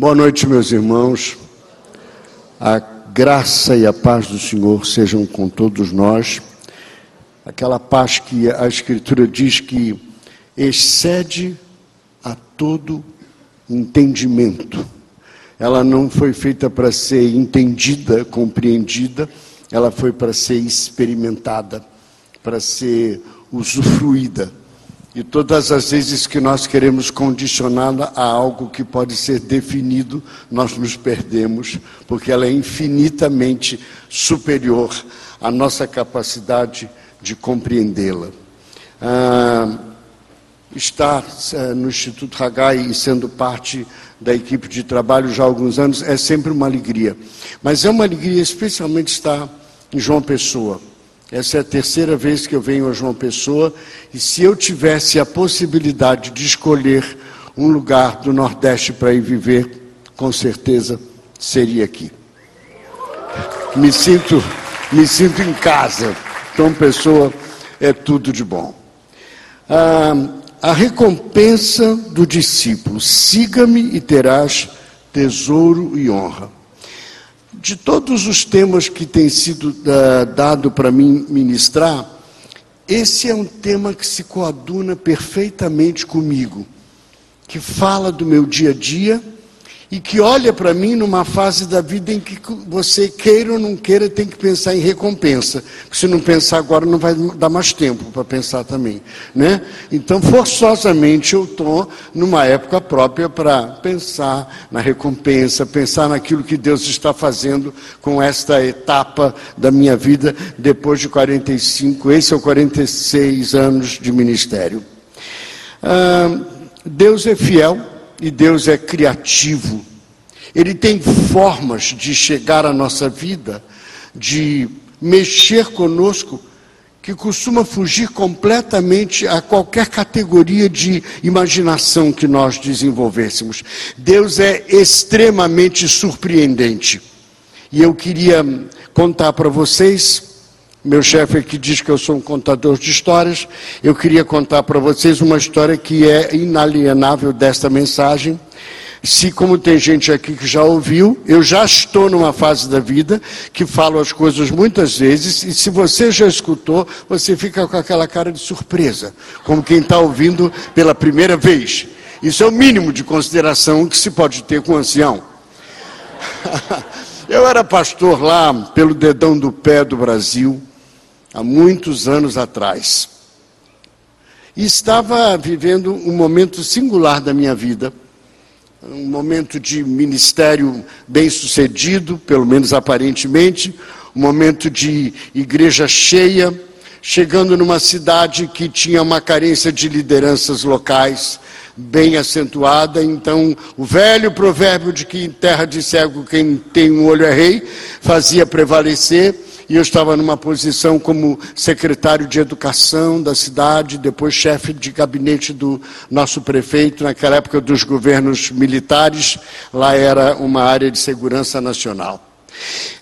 Boa noite, meus irmãos. A graça e a paz do Senhor sejam com todos nós. Aquela paz que a Escritura diz que excede a todo entendimento. Ela não foi feita para ser entendida, compreendida, ela foi para ser experimentada, para ser usufruída. E todas as vezes que nós queremos condicioná-la a algo que pode ser definido, nós nos perdemos, porque ela é infinitamente superior à nossa capacidade de compreendê-la. Ah, estar ah, no Instituto Hagai e sendo parte da equipe de trabalho já há alguns anos é sempre uma alegria. Mas é uma alegria especialmente estar em João Pessoa. Essa é a terceira vez que eu venho a João Pessoa, e se eu tivesse a possibilidade de escolher um lugar do Nordeste para ir viver, com certeza seria aqui. Me sinto, me sinto em casa. João Pessoa é tudo de bom. Ah, a recompensa do discípulo: siga-me e terás tesouro e honra. De todos os temas que tem sido uh, dado para mim ministrar, esse é um tema que se coaduna perfeitamente comigo, que fala do meu dia a dia e que olha para mim numa fase da vida em que você queira ou não queira tem que pensar em recompensa. Se não pensar agora não vai dar mais tempo para pensar também, né? Então forçosamente eu estou numa época própria para pensar na recompensa, pensar naquilo que Deus está fazendo com esta etapa da minha vida depois de 45, esse é o 46 anos de ministério. Ah, Deus é fiel e Deus é criativo. Ele tem formas de chegar à nossa vida, de mexer conosco, que costuma fugir completamente a qualquer categoria de imaginação que nós desenvolvêssemos. Deus é extremamente surpreendente. E eu queria contar para vocês meu chefe aqui diz que eu sou um contador de histórias. Eu queria contar para vocês uma história que é inalienável desta mensagem. Se, como tem gente aqui que já ouviu, eu já estou numa fase da vida que falo as coisas muitas vezes, e se você já escutou, você fica com aquela cara de surpresa, como quem está ouvindo pela primeira vez. Isso é o mínimo de consideração que se pode ter com um ancião. eu era pastor lá pelo dedão do pé do Brasil há muitos anos atrás. E estava vivendo um momento singular da minha vida, um momento de ministério bem sucedido, pelo menos aparentemente, um momento de igreja cheia, chegando numa cidade que tinha uma carência de lideranças locais bem acentuada. Então, o velho provérbio de que em terra de cego quem tem um olho é rei fazia prevalecer e eu estava numa posição como secretário de educação da cidade, depois chefe de gabinete do nosso prefeito, naquela época dos governos militares, lá era uma área de segurança nacional.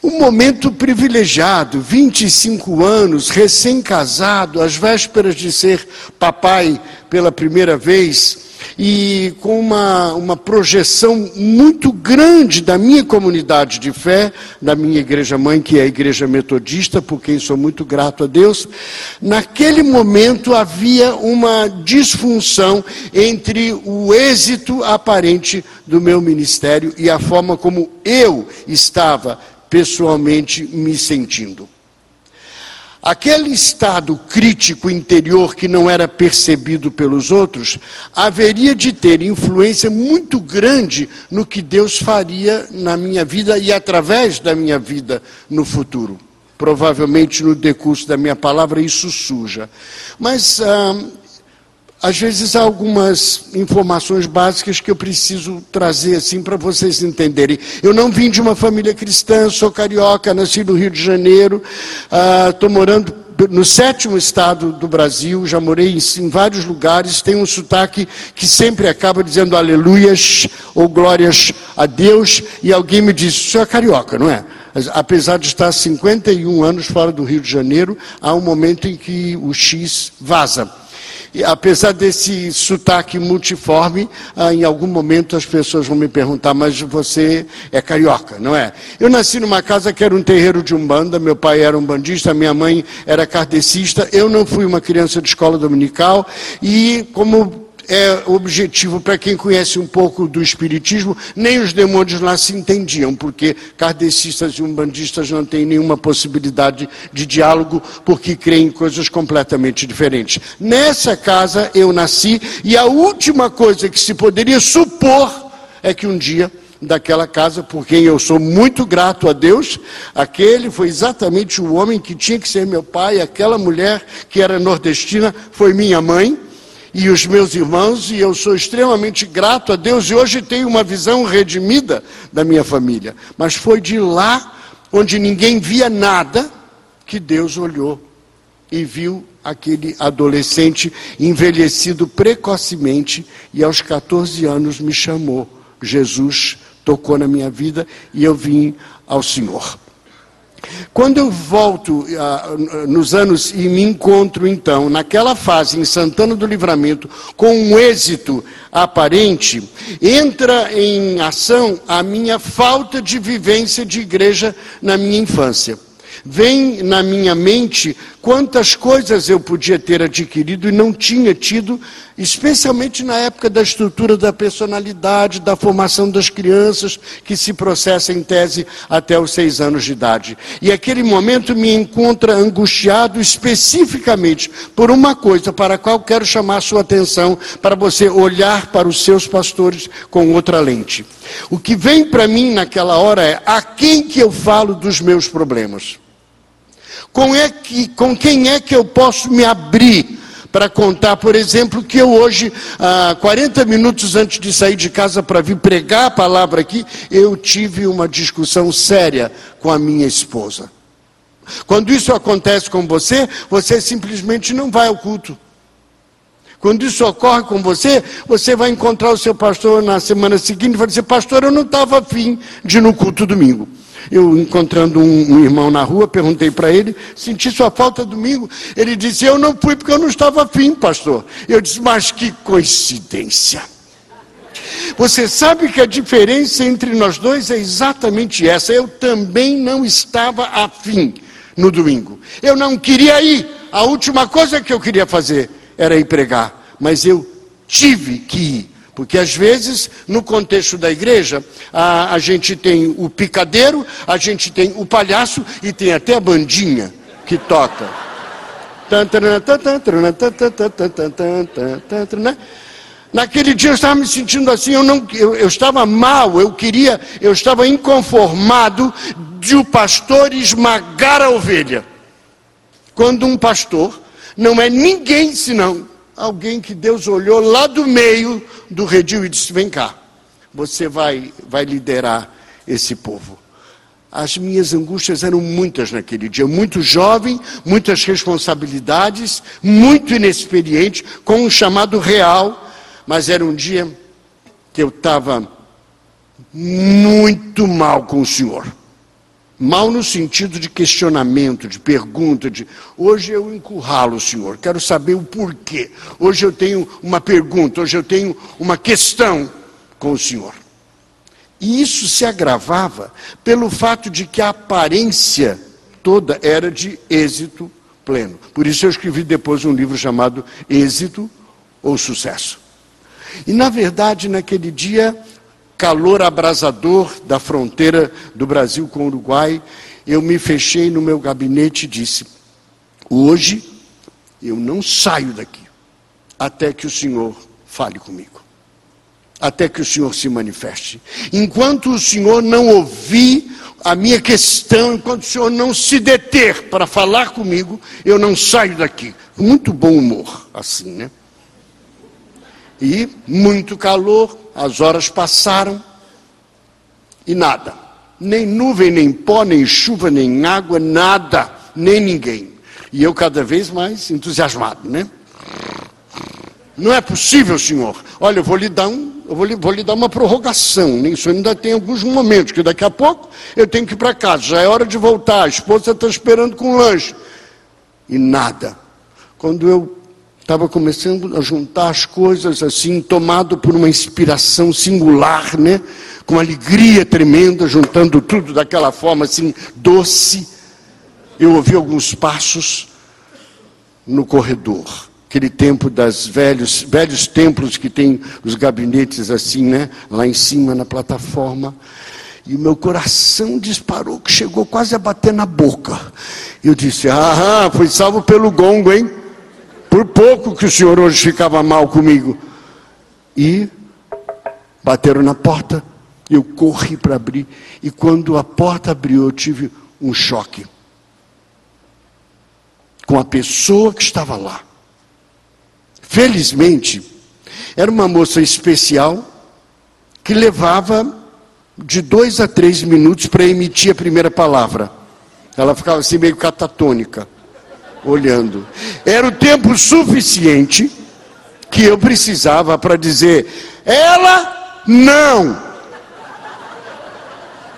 Um momento privilegiado, 25 anos, recém-casado, às vésperas de ser papai pela primeira vez, e com uma, uma projeção muito grande da minha comunidade de fé, da minha igreja mãe, que é a igreja metodista, por quem sou muito grato a Deus, naquele momento havia uma disfunção entre o êxito aparente do meu ministério e a forma como eu estava pessoalmente me sentindo. Aquele estado crítico interior que não era percebido pelos outros, haveria de ter influência muito grande no que Deus faria na minha vida e através da minha vida no futuro. Provavelmente no decurso da minha palavra isso suja. Mas ah, às vezes há algumas informações básicas que eu preciso trazer assim para vocês entenderem. Eu não vim de uma família cristã, sou carioca, nasci no Rio de Janeiro, estou ah, morando no sétimo estado do Brasil, já morei em, em, vários lugares, tenho um sotaque que sempre acaba dizendo aleluias ou glórias a Deus, e alguém me diz, isso é carioca, não é? Apesar de estar 51 anos fora do Rio de Janeiro, há um momento em que o X vaza. Apesar desse sotaque multiforme, ah, em algum momento as pessoas vão me perguntar, mas você é carioca, não é? Eu nasci numa casa que era um terreiro de umbanda, meu pai era um bandista, minha mãe era kardecista, eu não fui uma criança de escola dominical e como é objetivo para quem conhece um pouco do Espiritismo, nem os demônios lá se entendiam, porque kardecistas e umbandistas não têm nenhuma possibilidade de diálogo, porque creem em coisas completamente diferentes. Nessa casa eu nasci, e a última coisa que se poderia supor é que um dia daquela casa, por quem eu sou muito grato a Deus. Aquele foi exatamente o homem que tinha que ser meu pai, aquela mulher que era nordestina foi minha mãe e os meus irmãos, e eu sou extremamente grato a Deus, e hoje tenho uma visão redimida da minha família. Mas foi de lá, onde ninguém via nada, que Deus olhou e viu aquele adolescente envelhecido precocemente, e aos 14 anos me chamou. Jesus tocou na minha vida e eu vim ao Senhor. Quando eu volto uh, nos anos e me encontro então naquela fase em Santana do Livramento com um êxito aparente, entra em ação a minha falta de vivência de igreja na minha infância. Vem na minha mente quantas coisas eu podia ter adquirido e não tinha tido, especialmente na época da estrutura da personalidade, da formação das crianças, que se processa em tese até os seis anos de idade. E aquele momento me encontra angustiado especificamente por uma coisa para a qual quero chamar sua atenção, para você olhar para os seus pastores com outra lente. O que vem para mim naquela hora é a quem que eu falo dos meus problemas. Com, é que, com quem é que eu posso me abrir para contar, por exemplo, que eu hoje, ah, 40 minutos antes de sair de casa para vir pregar a palavra aqui, eu tive uma discussão séria com a minha esposa. Quando isso acontece com você, você simplesmente não vai ao culto. Quando isso ocorre com você, você vai encontrar o seu pastor na semana seguinte e vai dizer, pastor, eu não estava afim de ir no culto domingo. Eu, encontrando um, um irmão na rua, perguntei para ele, senti sua falta domingo. Ele disse, eu não fui porque eu não estava afim, pastor. Eu disse, mas que coincidência. Você sabe que a diferença entre nós dois é exatamente essa. Eu também não estava afim no domingo. Eu não queria ir. A última coisa que eu queria fazer era ir pregar. Mas eu tive que ir. Porque às vezes, no contexto da igreja, a, a gente tem o picadeiro, a gente tem o palhaço e tem até a bandinha que toca. Naquele dia eu estava me sentindo assim, eu, não, eu, eu estava mal, eu queria, eu estava inconformado de o pastor esmagar a ovelha. Quando um pastor não é ninguém senão alguém que Deus olhou lá do meio do redil e disse: Vem cá, você vai, vai liderar esse povo. As minhas angústias eram muitas naquele dia, muito jovem, muitas responsabilidades, muito inexperiente, com um chamado real, mas era um dia que eu estava muito mal com o Senhor. Mal no sentido de questionamento, de pergunta, de hoje eu encurralo o senhor, quero saber o porquê. Hoje eu tenho uma pergunta, hoje eu tenho uma questão com o senhor. E isso se agravava pelo fato de que a aparência toda era de êxito pleno. Por isso eu escrevi depois um livro chamado Êxito ou Sucesso. E na verdade, naquele dia, calor abrasador da fronteira do Brasil com o Uruguai, eu me fechei no meu gabinete e disse: Hoje eu não saio daqui até que o Senhor fale comigo, até que o Senhor se manifeste. Enquanto o Senhor não ouvir a minha questão, enquanto o Senhor não se deter para falar comigo, eu não saio daqui. Muito bom humor, assim, né? E muito calor, as horas passaram e nada. Nem nuvem, nem pó, nem chuva, nem água, nada, nem ninguém. E eu cada vez mais entusiasmado, né? Não é possível, senhor. Olha, eu vou lhe dar um, eu vou lhe, vou lhe dar uma prorrogação. Isso ainda tem alguns momentos, que daqui a pouco eu tenho que ir para casa. Já é hora de voltar. A esposa está esperando com lanche. E nada. Quando eu Estava começando a juntar as coisas assim, tomado por uma inspiração singular, né? Com alegria tremenda, juntando tudo daquela forma assim, doce. Eu ouvi alguns passos no corredor. Aquele tempo das velhos, velhos templos que tem os gabinetes assim, né? Lá em cima na plataforma. E o meu coração disparou, que chegou quase a bater na boca. Eu disse: Ah, foi salvo pelo gongo, hein? Por pouco que o senhor hoje ficava mal comigo. E bateram na porta, eu corri para abrir. E quando a porta abriu, eu tive um choque com a pessoa que estava lá. Felizmente, era uma moça especial que levava de dois a três minutos para emitir a primeira palavra. Ela ficava assim meio catatônica olhando. Era o tempo suficiente que eu precisava para dizer: ela não.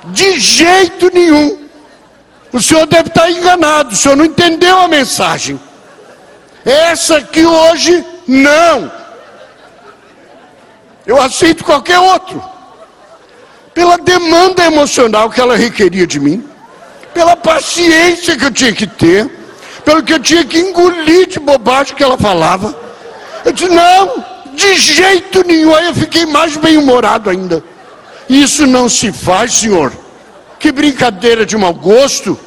De jeito nenhum. O senhor deve estar enganado, o senhor não entendeu a mensagem. Essa aqui hoje, não. Eu aceito qualquer outro. Pela demanda emocional que ela requeria de mim, pela paciência que eu tinha que ter, pelo que eu tinha que engolir de bobagem que ela falava. Eu disse, não, de jeito nenhum. Aí eu fiquei mais bem-humorado ainda. Isso não se faz, senhor. Que brincadeira de mau gosto.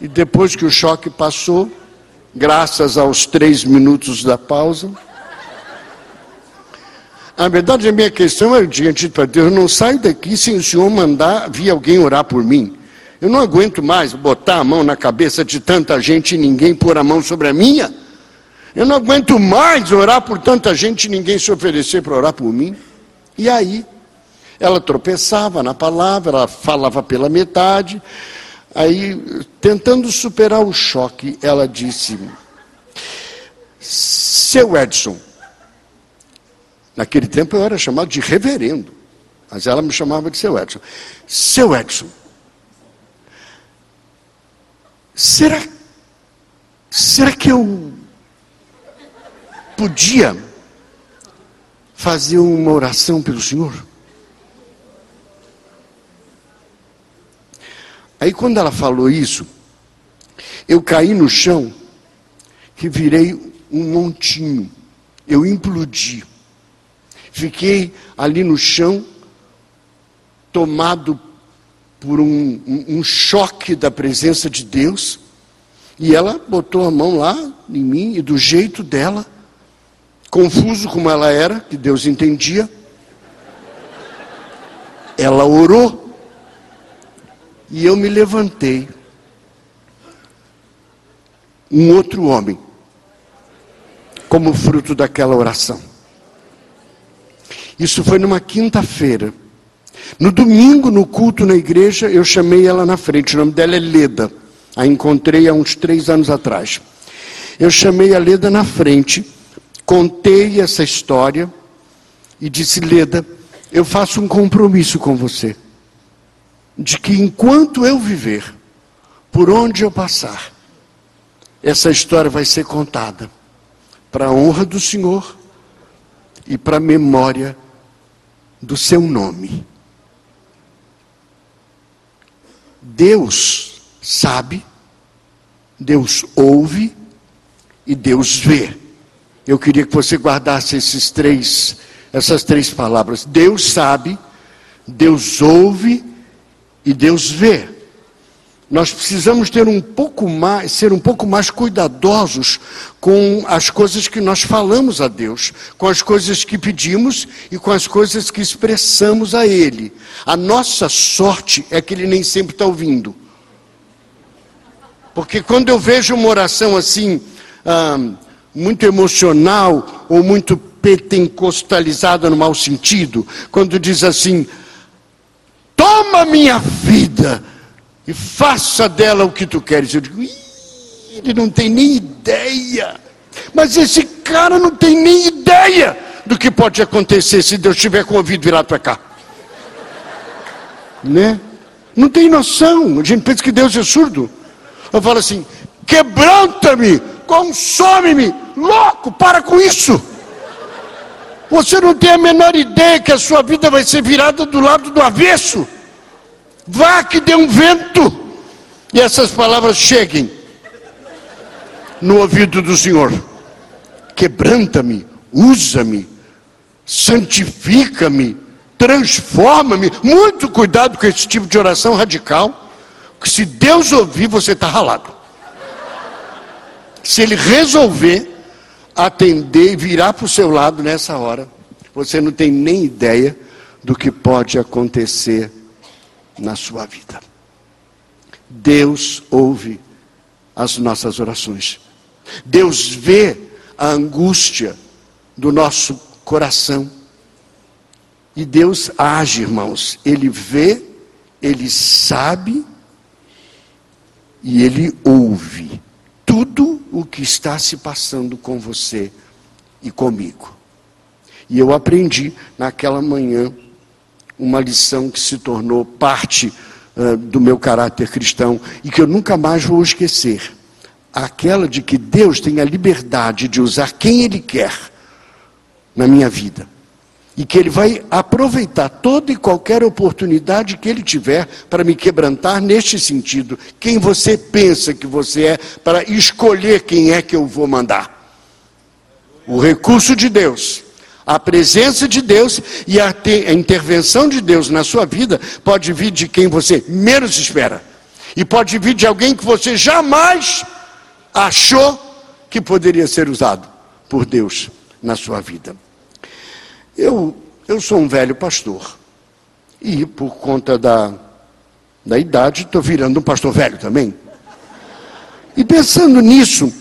E depois que o choque passou, graças aos três minutos da pausa, a verdade, a minha questão é diante para Deus, eu não saio daqui sem o Senhor mandar vir alguém orar por mim. Eu não aguento mais botar a mão na cabeça de tanta gente e ninguém pôr a mão sobre a minha. Eu não aguento mais orar por tanta gente e ninguém se oferecer para orar por mim. E aí, ela tropeçava na palavra, ela falava pela metade. Aí, tentando superar o choque, ela disse: Seu Edson, naquele tempo eu era chamado de reverendo, mas ela me chamava de seu Edson. Seu Edson, Será, será que eu podia fazer uma oração pelo Senhor? Aí quando ela falou isso, eu caí no chão e virei um montinho. Eu implodi. Fiquei ali no chão, tomado por um, um, um choque da presença de Deus. E ela botou a mão lá em mim e do jeito dela, confuso como ela era, que Deus entendia, ela orou e eu me levantei. Um outro homem, como fruto daquela oração. Isso foi numa quinta-feira. No domingo, no culto na igreja, eu chamei ela na frente. O nome dela é Leda. A encontrei há uns três anos atrás. Eu chamei a Leda na frente, contei essa história e disse: Leda, eu faço um compromisso com você, de que enquanto eu viver, por onde eu passar, essa história vai ser contada para a honra do Senhor e para a memória do seu nome. Deus sabe, Deus ouve e Deus vê. Eu queria que você guardasse esses três, essas três palavras. Deus sabe, Deus ouve e Deus vê. Nós precisamos ter um pouco mais, ser um pouco mais cuidadosos com as coisas que nós falamos a Deus, com as coisas que pedimos e com as coisas que expressamos a Ele. A nossa sorte é que Ele nem sempre está ouvindo. Porque quando eu vejo uma oração assim, muito emocional ou muito pentecostalizada no mau sentido, quando diz assim: toma minha vida e faça dela o que tu queres. Eu digo, ele não tem nem ideia. Mas esse cara não tem nem ideia do que pode acontecer se Deus tiver com o ouvido virado para cá. Né? Não tem noção. A gente pensa que Deus é surdo. Eu falo assim: quebranta-me, consome-me. Louco, para com isso. Você não tem a menor ideia que a sua vida vai ser virada do lado do avesso. Vá que dê um vento e essas palavras cheguem no ouvido do Senhor. Quebranta-me, usa-me, santifica-me, transforma-me. Muito cuidado com esse tipo de oração radical, que se Deus ouvir, você está ralado. Se Ele resolver atender e virar para o seu lado nessa hora, você não tem nem ideia do que pode acontecer na sua vida. Deus ouve as nossas orações. Deus vê a angústia do nosso coração. E Deus age, irmãos. Ele vê, ele sabe e ele ouve tudo o que está se passando com você e comigo. E eu aprendi naquela manhã uma lição que se tornou parte uh, do meu caráter cristão e que eu nunca mais vou esquecer. Aquela de que Deus tem a liberdade de usar quem Ele quer na minha vida. E que Ele vai aproveitar toda e qualquer oportunidade que Ele tiver para me quebrantar neste sentido. Quem você pensa que você é, para escolher quem é que eu vou mandar. O recurso de Deus a presença de Deus e a, a, intervenção de Deus na sua vida pode vir de quem você menos espera. E pode vir de alguém que você jamais achou que poderia ser usado por Deus na sua vida. Eu, eu sou um velho pastor. E por conta da, da idade, estou virando um pastor velho também. E pensando nisso,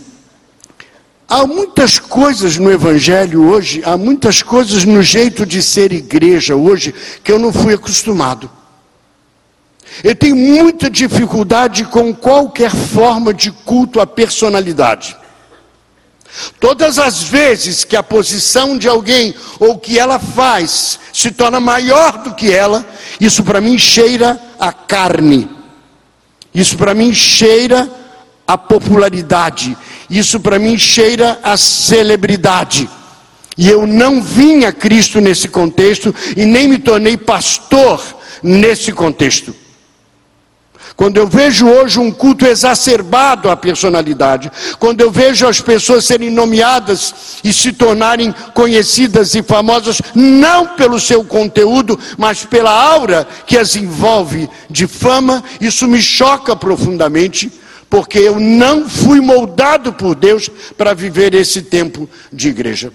Há muitas coisas no Evangelho hoje, há muitas coisas no jeito de ser igreja hoje que eu não fui acostumado. Eu tenho muita dificuldade com qualquer forma de culto à personalidade. Todas as vezes que a posição de alguém ou que ela faz se torna maior do que ela, isso para mim cheira a carne. Isso para mim cheira a popularidade. Isso para mim cheira a celebridade. E eu não vim a Cristo nesse contexto e nem me tornei pastor nesse contexto. Quando eu vejo hoje um culto exacerbado à personalidade, quando eu vejo as pessoas serem nomeadas e se tornarem conhecidas e famosas, não pelo seu conteúdo, mas pela aura que as envolve de fama, isso me choca profundamente porque eu não fui moldado por Deus para viver esse tempo de igreja.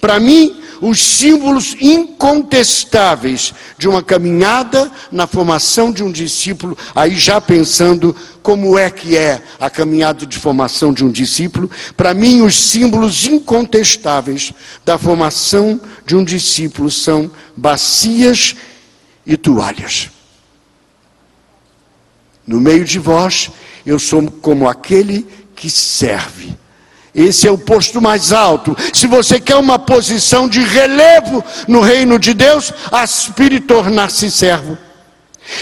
Para mim, os símbolos incontestáveis de uma caminhada na formação de um discípulo, aí já pensando como é que é a caminhada de formação de um discípulo, para mim os símbolos incontestáveis da formação de um discípulo são bacias e toalhas. No meio de vós eu sou como aquele que serve. Esse é o posto mais alto. Se você quer uma posição de relevo no reino de Deus, aspire tornar-se servo.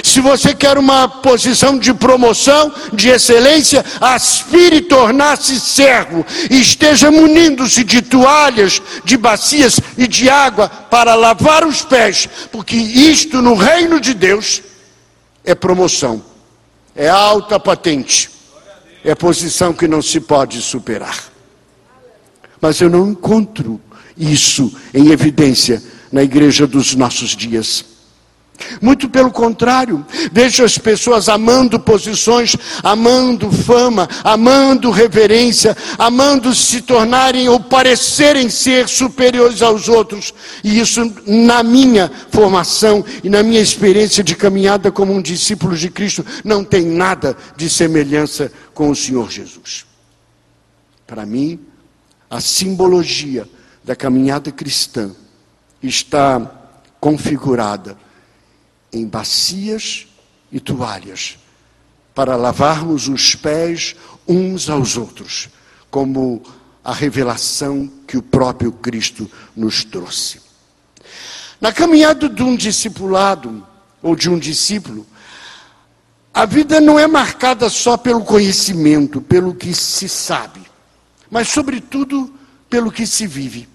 Se você quer uma posição de promoção, de excelência, aspire tornar-se servo. E esteja munindo-se de toalhas, de bacias e de água para lavar os pés, porque isto no reino de Deus é promoção é alta patente, é posição que não se pode superar. Mas eu não encontro isso em evidência na igreja dos nossos dias. Muito pelo contrário, vejo as pessoas amando posições, amando fama, amando reverência, amando se tornarem ou parecerem ser superiores aos outros. E isso, na minha formação e na minha experiência de caminhada como um discípulo de Cristo, não tem nada de semelhança com o Senhor Jesus. Para mim, a simbologia da caminhada cristã está configurada em bacias e toalhas, para lavarmos os pés uns aos outros, como a revelação que o próprio Cristo nos trouxe. Na caminhada de um discipulado, ou de um discípulo, A vida não é marcada só pelo conhecimento, pelo que se sabe, mas, sobretudo, pelo que se vive.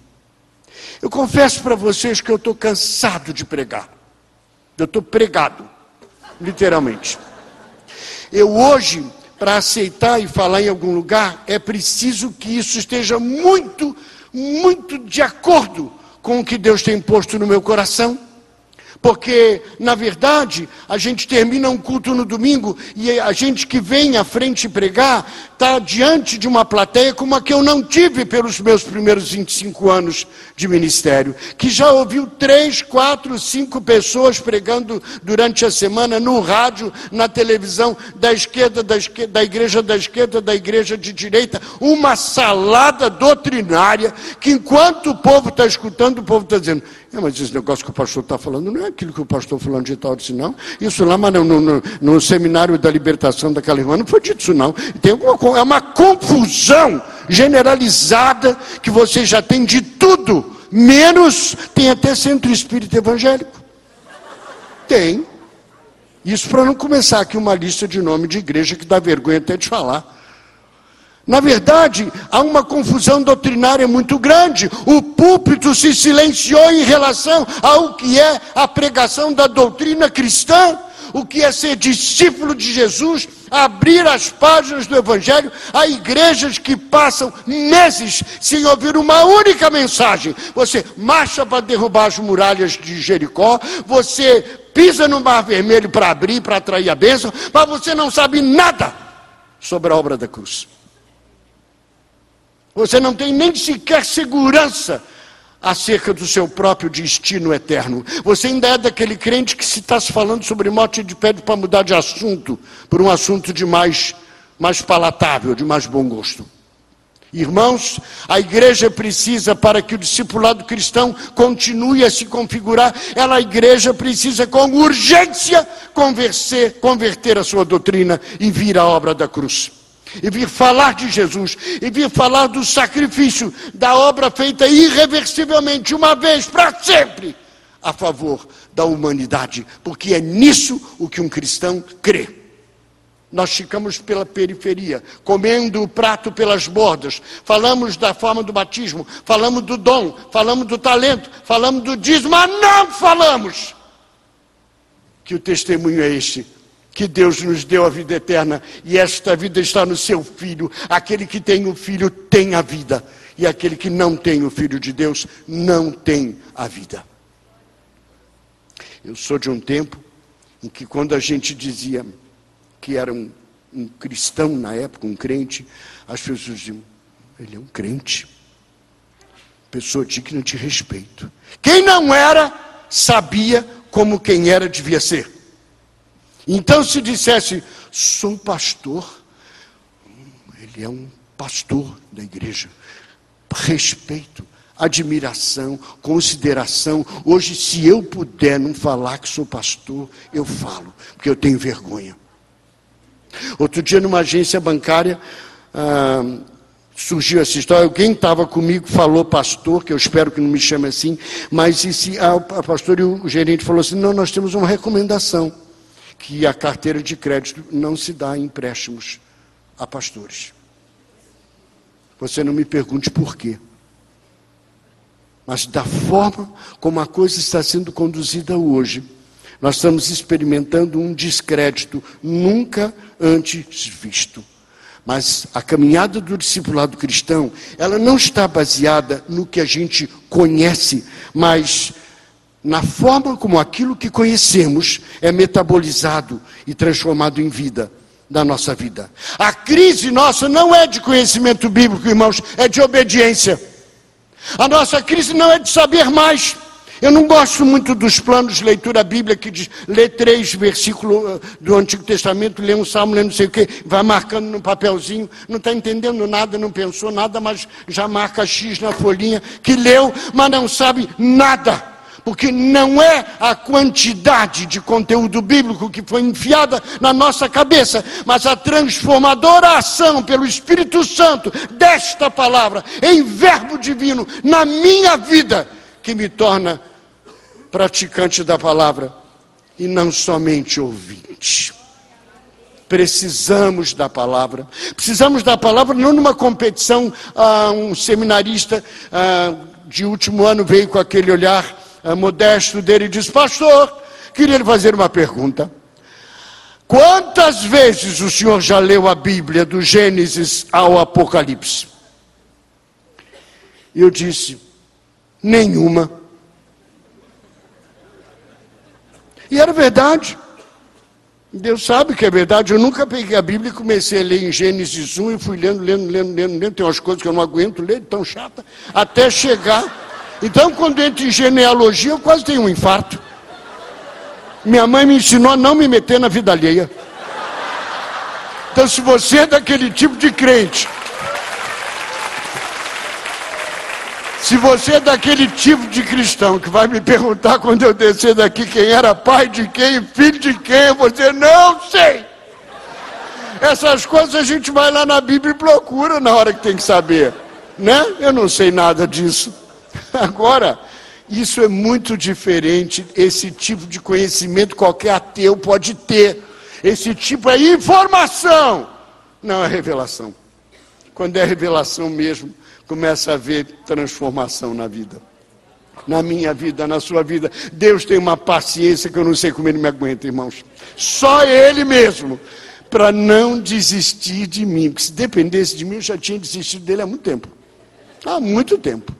Eu confesso para vocês que eu estou cansado de pregar. Eu estou pregado, literalmente. Eu hoje, para aceitar e falar em algum lugar, é preciso que isso esteja muito, muito de acordo com o que Deus tem posto no meu coração porque, na verdade, a gente termina um culto no domingo e a gente que vem à frente pregar está diante de uma plateia como a que eu não tive pelos meus primeiros 25 anos de ministério, que já ouviu três, quatro, cinco pessoas pregando durante a semana no rádio, na televisão, da esquerda, da, esquerda, da igreja da esquerda, da igreja de direita, uma salada doutrinária que enquanto o povo está escutando, o povo está dizendo, é, mas esse negócio que o pastor está falando não é aquilo que o pastor falando de tal disse, não. Isso lá mas no, no, no, seminário da libertação daquela irmã não foi dito isso, não. Tem alguma, é uma confusão generalizada que você já tem de tudo, menos tem até centro espírita evangélico. Tem. Isso para não começar aqui uma lista de nome de igreja que dá vergonha até de falar. Na verdade, há uma confusão doutrinária muito grande. O púlpito se silenciou em relação ao que é a pregação da doutrina cristã, o que é ser discípulo de Jesus, abrir as páginas do Evangelho. Há igrejas que passam meses sem ouvir uma única mensagem. Você marcha para derrubar as muralhas de Jericó, você pisa no Mar Vermelho para abrir, para atrair a bênção, mas você não sabe nada sobre a obra da cruz. Você não tem nem sequer segurança acerca do seu próprio destino eterno. Você ainda é daquele crente que se está se falando sobre morte de pede para mudar de assunto, por um assunto de mais, mais palatável, de mais bom gosto. Irmãos, a igreja precisa, para que o discipulado cristão continue a se configurar, ela, a igreja, precisa com urgência converter, converter a sua doutrina e vir à obra da cruz e vir falar de Jesus, e vir falar do sacrifício, da obra feita irreversivelmente, uma vez para sempre, a favor da humanidade, porque é nisso o que um cristão crê. Nós ficamos pela periferia, comendo o prato pelas bordas, falamos da forma do batismo, falamos do dom, falamos do talento, falamos do dízimo, mas não falamos que o testemunho é este que Deus nos deu a vida eterna e esta vida está no seu Filho. Aquele que tem o Filho tem a vida, e aquele que não tem o Filho de Deus não tem a vida. Eu sou de um tempo em que, quando a gente dizia que era um, um cristão na época, um crente, as pessoas diziam: ele é um crente, pessoa digna de respeito. Quem não era, sabia como quem era devia ser. Então, se dissesse, sou pastor, ele é um pastor da igreja. Respeito, admiração, consideração. Hoje, se eu puder não falar que sou pastor, eu falo, porque eu tenho vergonha. Outro dia, numa agência bancária, ah, surgiu essa história. Alguém estava comigo, falou pastor, que eu espero que não me chame assim, mas esse, a, a pastor e o gerente falou assim: não, nós temos uma recomendação que a carteira de crédito não se dá empréstimos a pastores. Você não me pergunte por quê. Mas da forma como a coisa está sendo conduzida hoje, nós estamos experimentando um descrédito nunca antes visto. Mas a caminhada do discipulado cristão, ela não está baseada no que a gente conhece, mas na forma como aquilo que conhecemos é metabolizado e transformado em vida da nossa vida. A crise nossa não é de conhecimento bíblico, irmãos, é de obediência. A nossa crise não é de saber mais. Eu não gosto muito dos planos de leitura bíblica que diz, lê três versículos uh, do Antigo Testamento, lê um salmo, lê não sei o quê, vai marcando no papelzinho, não está entendendo nada, não pensou nada, mas já marca X na folhinha, que leu, mas não sabe nada porque não é a quantidade de conteúdo bíblico que foi enfiada na nossa cabeça, mas a transformadora ação pelo Espírito Santo desta palavra em verbo divino na minha vida que me torna praticante da palavra e não somente ouvinte. Precisamos da palavra. Precisamos da palavra não numa competição. Ah, um seminarista ah, de último ano veio com aquele olhar modesto dele disse: Pastor, queria lhe fazer uma pergunta. Quantas vezes o senhor já leu a Bíblia, do Gênesis ao Apocalipse? Eu disse: Nenhuma. E era verdade. Deus sabe que é verdade. Eu nunca peguei a Bíblia e comecei a ler em Gênesis 1 e fui lendo, lendo, lendo, lendo, lendo. Tem umas coisas que eu não aguento ler, tão chata, até chegar. Então, quando entro em genealogia, eu quase tenho um infarto. Minha mãe me ensinou a não me meter na vida alheia. Então, se você é daquele tipo de crente Se você é daquele tipo de cristão que vai me perguntar quando eu descer daqui quem era pai de quem, filho de quem, eu vou dizer, não sei. Essas coisas a gente vai lá na Bíblia e procura na hora que tem que saber. Né? Eu não sei nada disso. Agora, isso é muito diferente. Esse tipo de conhecimento qualquer ateu pode ter. Esse tipo é informação, não é revelação. Quando é revelação mesmo, começa a haver transformação na vida. Na minha vida, na sua vida. Deus tem uma paciência que eu não sei como ele me aguenta, irmãos. Só Ele mesmo. Para não desistir de mim. Porque se dependesse de mim, eu já tinha desistido dele há muito tempo. Há muito tempo.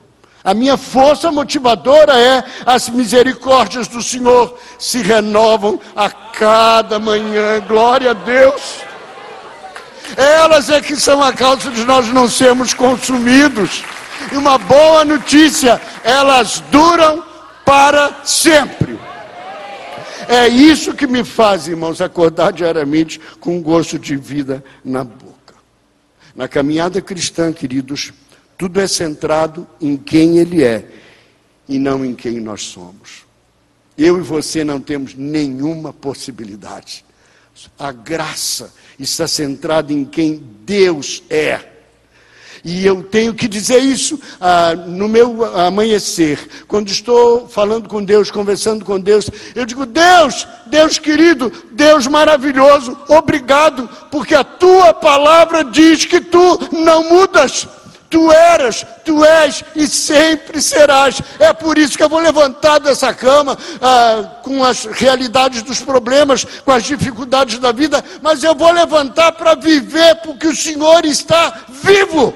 A minha força motivadora é as misericórdias do Senhor se renovam a cada manhã. Glória a Deus. Elas é que são a causa de nós não sermos consumidos. E uma boa notícia, elas duram para sempre. É isso que me faz, irmãos, acordar diariamente com um gosto de vida na boca. Na caminhada cristã, queridos, tudo é centrado em quem Ele é e não em quem nós somos. Eu e você não temos nenhuma possibilidade. A graça está centrado em quem Deus é. E eu tenho que dizer isso ah, no meu amanhecer, quando estou falando com Deus, conversando com Deus, eu digo: Deus, Deus querido, Deus maravilhoso, obrigado, porque a tua palavra diz que tu não mudas. Tu eras, tu és e sempre serás. É por isso que eu vou levantar dessa cama ah, com as realidades dos problemas, com as dificuldades da vida, mas eu vou levantar para viver, porque o Senhor está vivo.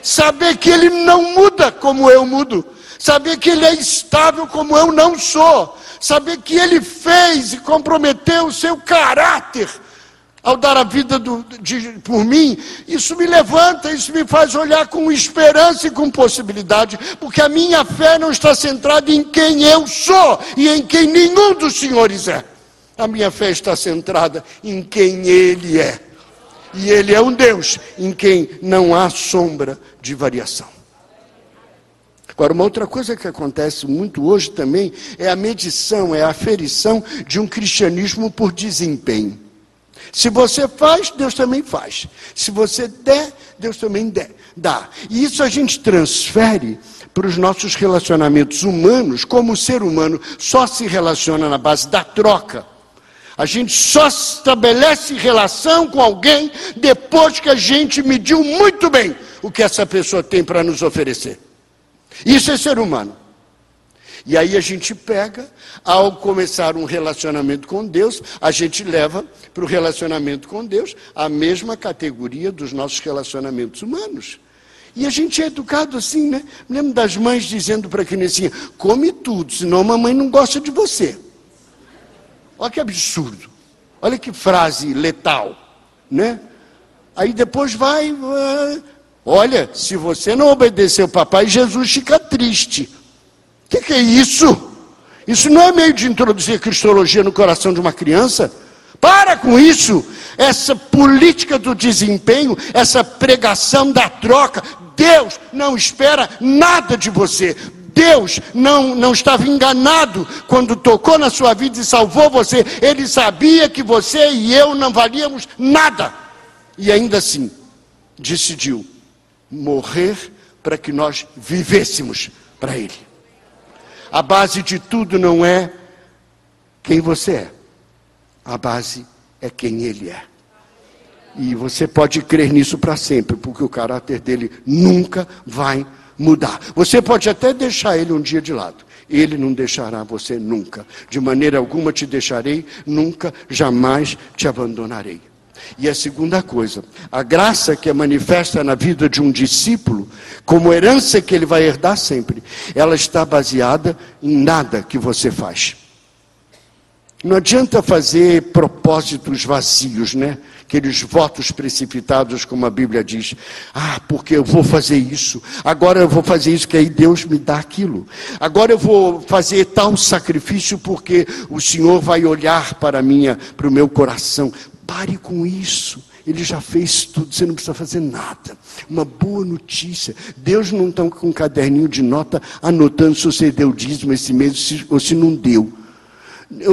Saber que Ele não muda como eu mudo, saber que Ele é estável como eu não sou, saber que Ele fez e comprometeu o seu caráter ao dar a vida do, de, por mim, isso me levanta, isso me faz olhar com esperança e com possibilidade, porque a minha fé não está centrada em quem eu sou e em quem nenhum dos senhores é. A minha fé está centrada em quem Ele é. E Ele é um Deus em quem não há sombra de variação. Agora, uma outra coisa que acontece muito hoje também é a medição, é a aferição de um cristianismo por desempenho. Se você faz, Deus também faz. Se você der, Deus também der, dá. E isso a gente transfere para os nossos relacionamentos humanos, como o ser humano só se relaciona na base da troca. A gente só estabelece relação com alguém depois que a gente mediu muito bem o que essa pessoa tem para nos oferecer. Isso é ser humano. E aí a gente pega, ao começar um relacionamento com Deus, a gente leva para o relacionamento com Deus a mesma categoria dos nossos relacionamentos humanos. E a gente é educado assim, né? Me lembro das mães dizendo para a criancinha: come tudo, senão a mamãe não gosta de você. Olha que absurdo. Olha que frase letal, né? Aí depois vai, vai olha, se você não obedecer o papai, Jesus fica triste que, que é isso? Isso não é meio de introduzir a cristologia no coração de uma criança? Para com isso! Essa política do desempenho, essa pregação da troca. Deus não espera nada de você. Deus não, não estava enganado quando tocou na sua vida e salvou você. Ele sabia que você e eu não valíamos nada. E ainda assim, decidiu morrer para que nós vivêssemos para Ele. A base de tudo não é quem você é. A base é quem Ele é. E você pode crer nisso para sempre, porque o caráter dele nunca vai mudar. Você pode até deixar ele um dia de lado. Ele não deixará você nunca. De maneira alguma te deixarei, nunca, jamais te abandonarei. E a segunda coisa, a graça que é manifesta na vida de um discípulo, como herança que ele vai herdar sempre, ela está baseada em nada que você faz. Não adianta fazer propósitos vazios, né? Aqueles votos precipitados, como a Bíblia diz. Ah, porque eu vou fazer isso. Agora eu vou fazer isso, que aí Deus me dá aquilo. Agora eu vou fazer tal sacrifício, porque o Senhor vai olhar para minha, para o meu coração. Pare com isso. Ele já fez tudo, você não precisa fazer nada. Uma boa notícia. Deus não está com um caderninho de nota anotando se você deu dízimo esse mês ou se não deu.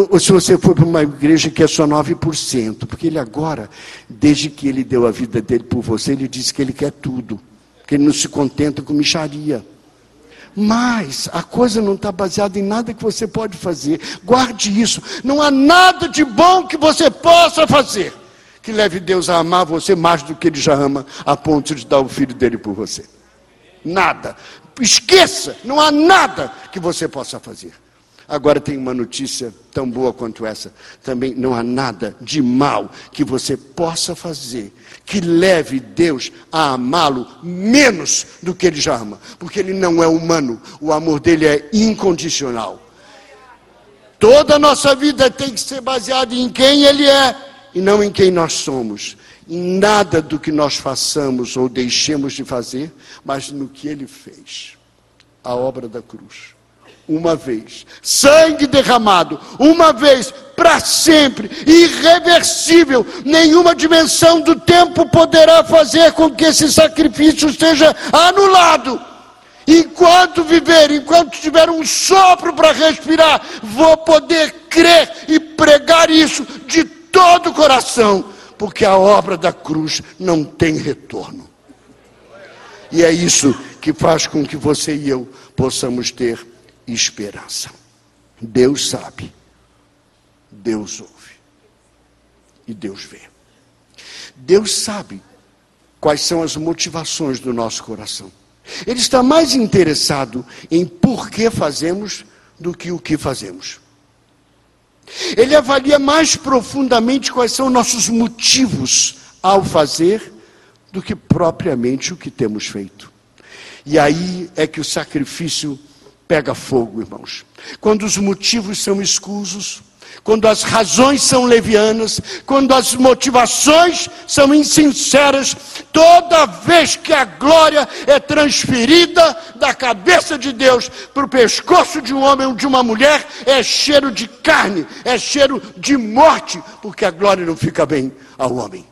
Ou se você for para uma igreja que é só 9%, porque ele agora, desde que ele deu a vida dele por você, ele disse que ele quer tudo, que ele não se contenta com micharia. Mas a coisa não está baseada em nada que você pode fazer. Guarde isso. Não há nada de bom que você possa fazer que leve Deus a amar você mais do que ele já ama, a ponto de dar o filho dele por você. Nada. Esqueça, não há nada que você possa fazer. Agora tem uma notícia tão boa quanto essa. Também não há nada de mal que você possa fazer que leve Deus a amá-lo menos do que ele já ama, porque ele não é humano, o amor dele é incondicional. Toda a nossa vida tem que ser baseada em quem ele é e não em quem nós somos. Em nada do que nós façamos ou deixemos de fazer, mas no que ele fez a obra da cruz uma vez. Sangue derramado, uma vez, para sempre, irreversível. Nenhuma dimensão do tempo poderá fazer com que esse sacrifício seja anulado. Enquanto viver, enquanto tiver um sopro para respirar, vou poder crer e pregar isso de todo o coração, porque a obra da cruz não tem retorno. E é isso que faz com que você e eu possamos ter esperança. Deus sabe, Deus ouve e Deus vê. Deus sabe quais são as motivações do nosso coração. Ele está mais interessado em por que fazemos do que o que fazemos. Ele avalia mais profundamente quais são nossos motivos ao fazer do que propriamente o que temos feito. E aí é que o sacrifício pega fogo, irmãos. Quando os motivos são escusos, quando as razões são levianas, quando as motivações são insinceras, toda vez que a glória é transferida da cabeça de Deus para o pescoço de um homem ou de uma mulher, é cheiro de carne, é cheiro de morte, porque a glória não fica bem ao homem.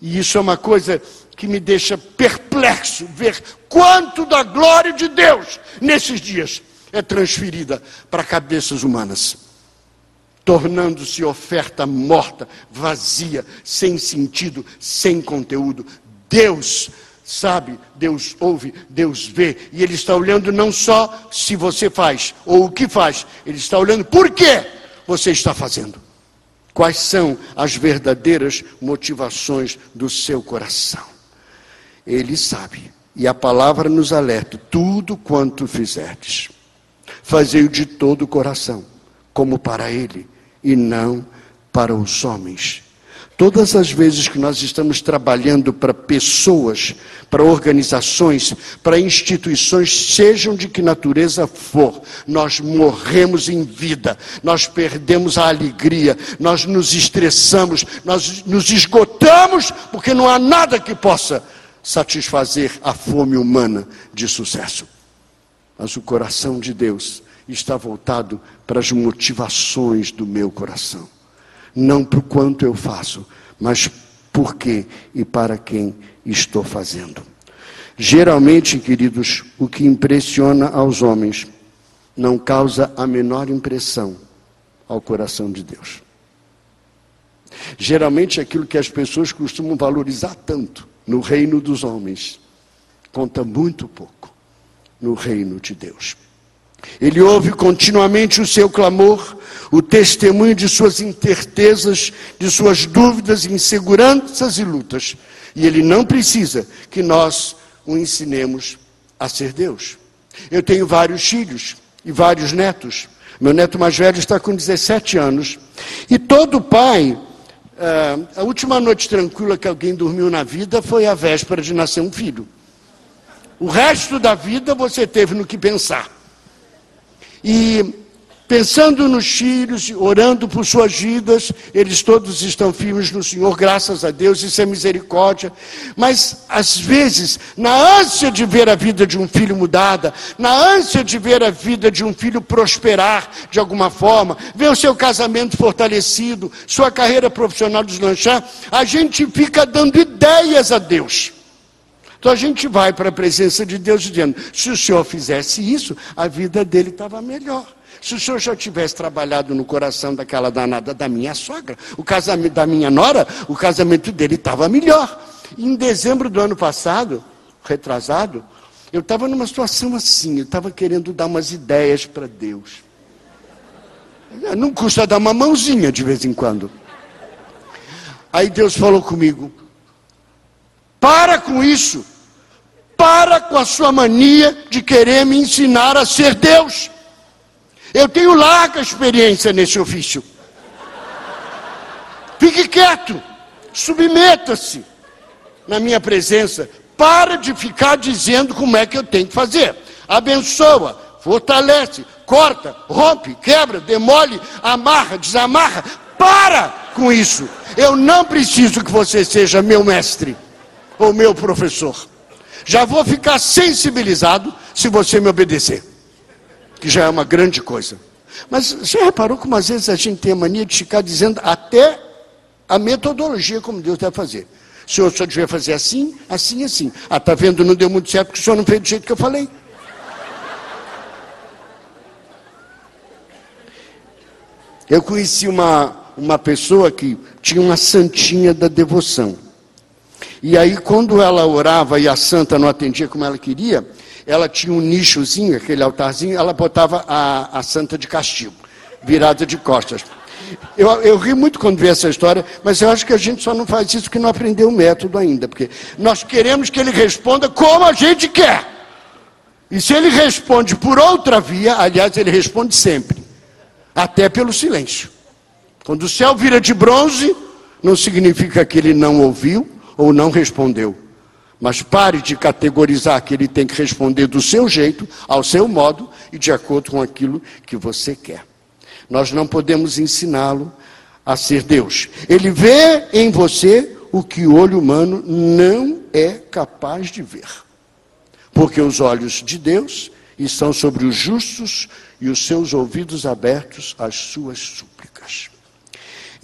E isso é uma coisa que me deixa perplexo ver quanto da glória de Deus nesses dias é transferida para cabeças humanas, tornando-se oferta morta, vazia, sem sentido, sem conteúdo. Deus sabe, Deus ouve, Deus vê, e Ele está olhando não só se você faz ou o que faz, Ele está olhando por que você está fazendo. Quais são as verdadeiras motivações do seu coração? Ele sabe. E a palavra nos alerta: tudo quanto fizerdes, fazei-o de todo o coração, como para Ele, e não para os homens. Todas as vezes que nós estamos trabalhando para pessoas, para organizações, para instituições, sejam de que natureza for, nós morremos em vida, nós perdemos a alegria, nós nos estressamos, nós nos esgotamos, porque não há nada que possa satisfazer a fome humana de sucesso. Mas o coração de Deus está voltado para as motivações do meu coração. Não para o quanto eu faço, mas por que e para quem estou fazendo. Geralmente, queridos, o que impressiona aos homens não causa a menor impressão ao coração de Deus. Geralmente, aquilo que as pessoas costumam valorizar tanto no reino dos homens conta muito pouco no reino de Deus. Ele ouve continuamente o seu clamor, o testemunho de suas incertezas, de suas dúvidas, inseguranças e lutas. E ele não precisa que nós o ensinemos a ser Deus. Eu tenho vários filhos e vários netos. Meu neto mais velho está com 17 anos. E todo pai, a última noite tranquila que alguém dormiu na vida foi a véspera de nascer um filho. O resto da vida você teve no que pensar. E pensando nos filhos, orando por suas vidas, eles todos estão firmes no Senhor, graças a Deus, isso é misericórdia. Mas, às vezes, na ânsia de ver a vida de um filho mudada, na ânsia de ver a vida de um filho prosperar de alguma forma, ver o seu casamento fortalecido, sua carreira profissional deslanchar, a gente fica dando ideias a Deus. Então a gente vai para a presença de Deus dizendo: se o senhor fizesse isso, a vida dele estava melhor. Se o senhor já tivesse trabalhado no coração daquela danada da minha sogra, o casamento da minha nora, o casamento dele estava melhor. Em dezembro do ano passado, retrasado, eu estava numa situação assim, eu estava querendo dar umas ideias para Deus. Não custa dar uma mãozinha de vez em quando. Aí Deus falou comigo: para com isso. Para com a sua mania de querer me ensinar a ser Deus. Eu tenho larga experiência nesse ofício. Fique quieto, submeta-se na minha presença. Para de ficar dizendo como é que eu tenho que fazer. Abençoa, fortalece, corta, rompe, quebra, demole, amarra, desamarra. Para com isso. Eu não preciso que você seja meu mestre ou meu professor. Já vou ficar sensibilizado se você me obedecer que já é uma grande coisa. Mas você reparou como às vezes a gente tem a mania de ficar dizendo até a metodologia como Deus deve fazer. O senhor só devia fazer assim, assim, assim. Ah, está vendo, não deu muito certo porque o senhor não fez do jeito que eu falei. Eu conheci uma, uma pessoa que tinha uma santinha da devoção. E aí, quando ela orava e a santa não atendia como ela queria, ela tinha um nichozinho, aquele altarzinho, ela botava a, a santa de castigo, virada de costas. Eu, eu ri muito quando vi essa história, mas eu acho que a gente só não faz isso porque não aprendeu o método ainda, porque nós queremos que ele responda como a gente quer. E se ele responde por outra via, aliás, ele responde sempre, até pelo silêncio. Quando o céu vira de bronze, não significa que ele não ouviu ou não respondeu. Mas pare de categorizar que ele tem que responder do seu jeito, ao seu modo e de acordo com aquilo que você quer. Nós não podemos ensiná-lo a ser Deus. Ele vê em você o que o olho humano não é capaz de ver. Porque os olhos de Deus estão sobre os justos e os seus ouvidos abertos às suas súplicas.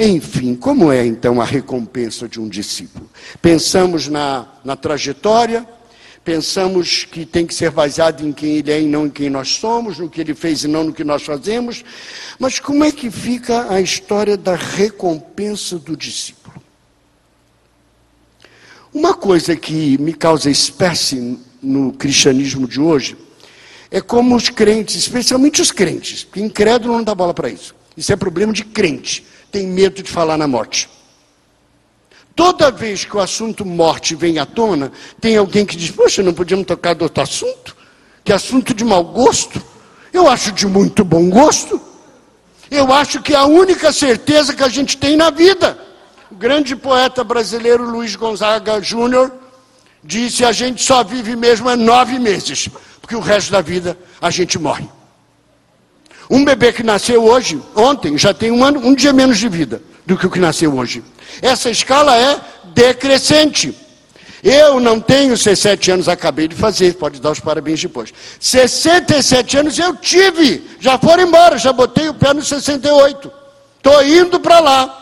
Enfim, como é então a recompensa de um discípulo? Pensamos na, na trajetória, pensamos que tem que ser baseado em quem ele é e não em quem nós somos, no que ele fez e não no que nós fazemos, mas como é que fica a história da recompensa do discípulo? Uma coisa que me causa espécie no cristianismo de hoje é como os crentes, especialmente os crentes, porque incrédulo não dá bola para isso. Isso é problema de crente tem medo de falar na morte. Toda vez que o assunto morte vem à tona, tem alguém que diz: Poxa, não podíamos tocar do outro assunto? Que assunto de mau gosto? Eu acho de muito bom gosto. Eu acho que é a única certeza que a gente tem na vida. O grande poeta brasileiro Luiz Gonzaga Júnior disse: A gente só vive mesmo é nove meses, porque o resto da vida a gente morre. Um bebê que nasceu hoje, ontem, já tem um, ano, um dia menos de vida do que o que nasceu hoje. Essa escala é decrescente. Eu não tenho 67 anos, acabei de fazer, pode dar os parabéns depois. 67 anos eu tive, já foram embora, já botei o pé no 68. Estou indo para lá.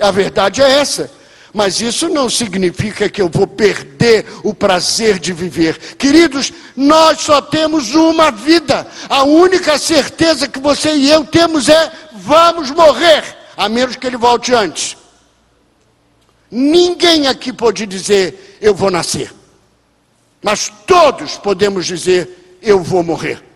A verdade é essa. Mas isso não significa que eu vou perder o prazer de viver. Queridos, nós só temos uma vida. A única certeza que você e eu temos é: vamos morrer, a menos que ele volte antes. Ninguém aqui pode dizer: eu vou nascer. Mas todos podemos dizer: eu vou morrer.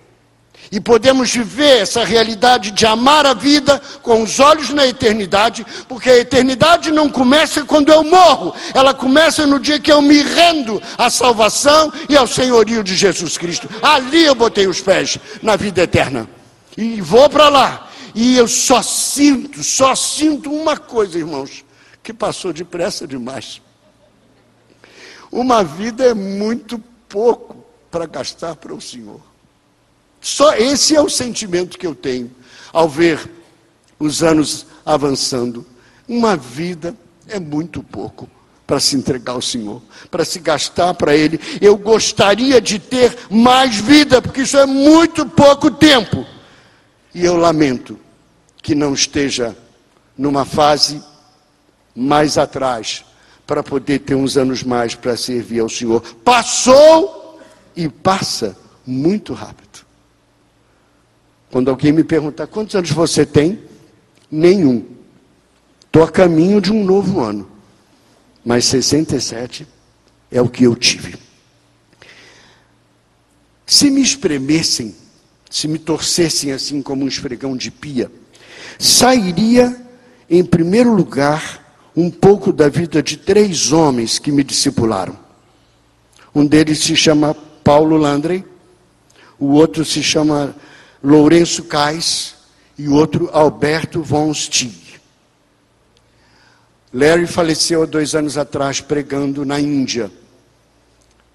E podemos viver essa realidade de amar a vida com os olhos na eternidade, porque a eternidade não começa quando eu morro, ela começa no dia que eu me rendo à salvação e ao senhorio de Jesus Cristo. Ali eu botei os pés na vida eterna. E vou para lá. E eu só sinto, só sinto uma coisa, irmãos, que passou depressa demais. Uma vida é muito pouco para gastar para o Senhor. Só esse é o sentimento que eu tenho ao ver os anos avançando. Uma vida é muito pouco para se entregar ao Senhor, para se gastar para Ele. Eu gostaria de ter mais vida, porque isso é muito pouco tempo. E eu lamento que não esteja numa fase mais atrás, para poder ter uns anos mais para servir ao Senhor. Passou e passa muito rápido. Quando alguém me perguntar quantos anos você tem, nenhum. Estou a caminho de um novo ano. Mas 67 é o que eu tive. Se me espremessem, se me torcessem assim como um esfregão de pia, sairia, em primeiro lugar, um pouco da vida de três homens que me discipularam. Um deles se chama Paulo Landry, o outro se chama Lourenço Cais e o outro Alberto von Stig. Larry faleceu há dois anos atrás pregando na Índia.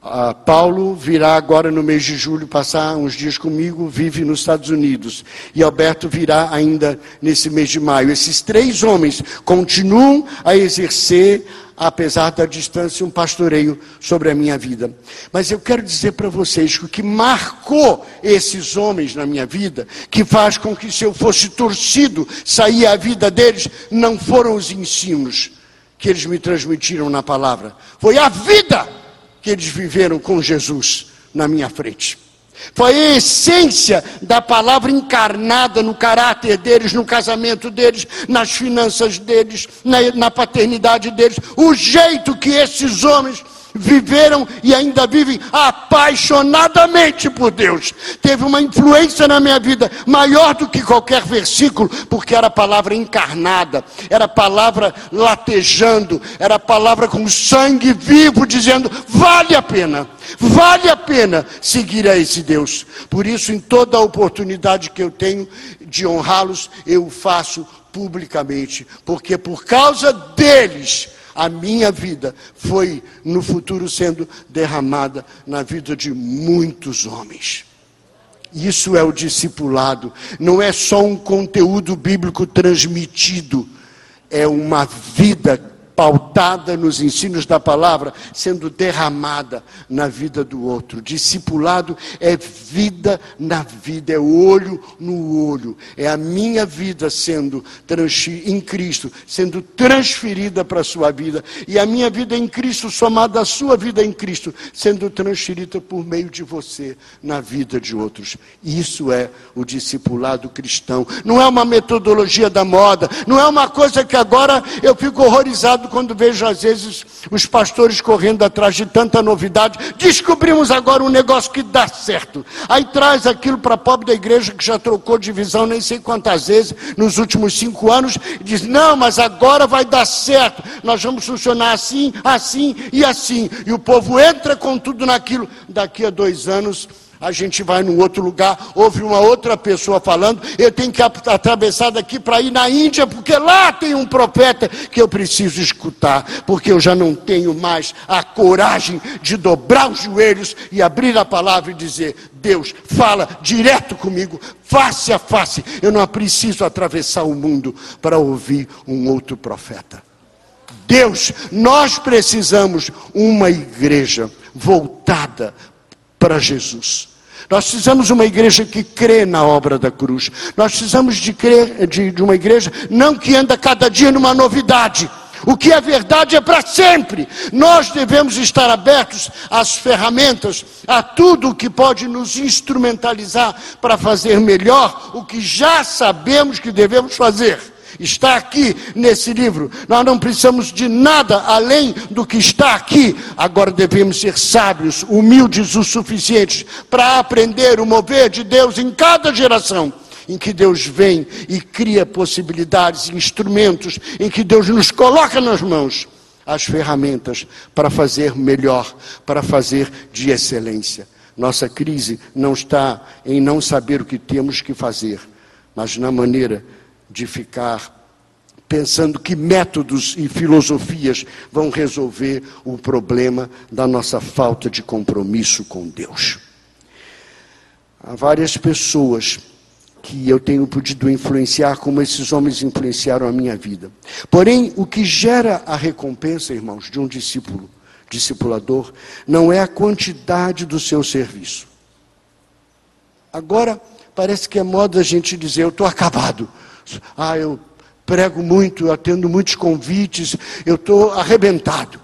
Uh, Paulo virá agora no mês de julho passar uns dias comigo, vive nos Estados Unidos. E Alberto virá ainda nesse mês de maio. Esses três homens continuam a exercer apesar da distância, um pastoreio sobre a minha vida. Mas eu quero dizer para vocês que o que marcou esses homens na minha vida, que faz com que se eu fosse torcido, sair a vida deles, não foram os ensinos que eles me transmitiram na palavra, foi a vida que eles viveram com Jesus na minha frente. Foi a essência da palavra encarnada no caráter deles, no casamento deles, nas finanças deles, na, na, paternidade deles. O jeito que esses homens viveram e ainda vivem apaixonadamente por Deus. Teve uma influência na minha vida maior do que qualquer versículo, porque era a palavra encarnada, era a palavra latejando, era a palavra com sangue vivo dizendo: vale a pena. Vale a pena seguir a esse Deus. Por isso, em toda oportunidade que eu tenho de honrá-los, eu faço publicamente, porque por causa deles a minha vida foi no futuro sendo derramada na vida de muitos homens. Isso é o discipulado, não é só um conteúdo bíblico transmitido, é uma vida pautada nos ensinos da palavra, sendo derramada na vida do outro. Discipulado é vida na vida, é olho no olho, é a minha vida sendo em Cristo, sendo transferida para a sua vida, e a minha vida em Cristo somada à sua vida em Cristo, sendo transferida por meio de você na vida de outros. Isso é o discipulado cristão. Não é uma metodologia da moda, não é uma coisa que agora eu fico horrorizado quando vejo às vezes os pastores correndo atrás de tanta novidade. Descobrimos agora um negócio que dá certo. Aí traz aquilo para a pobre da igreja que já trocou de visão nem sei quantas vezes nos últimos cinco anos. E diz: não, mas agora vai dar certo. Nós vamos funcionar assim, assim e assim. E o povo entra com tudo naquilo. Daqui a dois anos a gente vai num outro lugar, ouve uma outra pessoa falando, eu tenho que atravessar daqui para ir na Índia, porque lá tem um profeta que eu preciso escutar, porque eu já não tenho mais a coragem de dobrar os joelhos e abrir a palavra e dizer: Deus, fala direto comigo, face a face. Eu não preciso atravessar o mundo para ouvir um outro profeta. Deus, nós precisamos uma igreja voltada para Jesus. Nós precisamos de uma igreja que crê na obra da cruz. Nós precisamos de, crer, de, de uma igreja não que anda cada dia numa novidade. O que é verdade é para sempre. Nós devemos estar abertos às ferramentas, a tudo que pode nos instrumentalizar para fazer melhor o que já sabemos que devemos fazer. Está aqui nesse livro. Nós não precisamos de nada além do que está aqui. Agora devemos ser sábios, humildes o suficientes para aprender o mover de Deus em cada geração em que Deus vem e cria possibilidades, instrumentos, em que Deus nos coloca nas mãos as ferramentas para fazer melhor, para fazer de excelência. Nossa crise não está em não saber o que temos que fazer, mas na maneira de ficar pensando que métodos e filosofias vão resolver o problema da nossa falta de compromisso com Deus. Há várias pessoas que eu tenho podido influenciar como esses homens influenciaram a minha vida. Porém, o que gera a recompensa, irmãos, de um discípulo discipulador não é a quantidade do seu serviço. Agora, parece que é moda a gente dizer: eu estou acabado. Ah, eu prego muito, eu atendo muitos convites, eu estou arrebentado,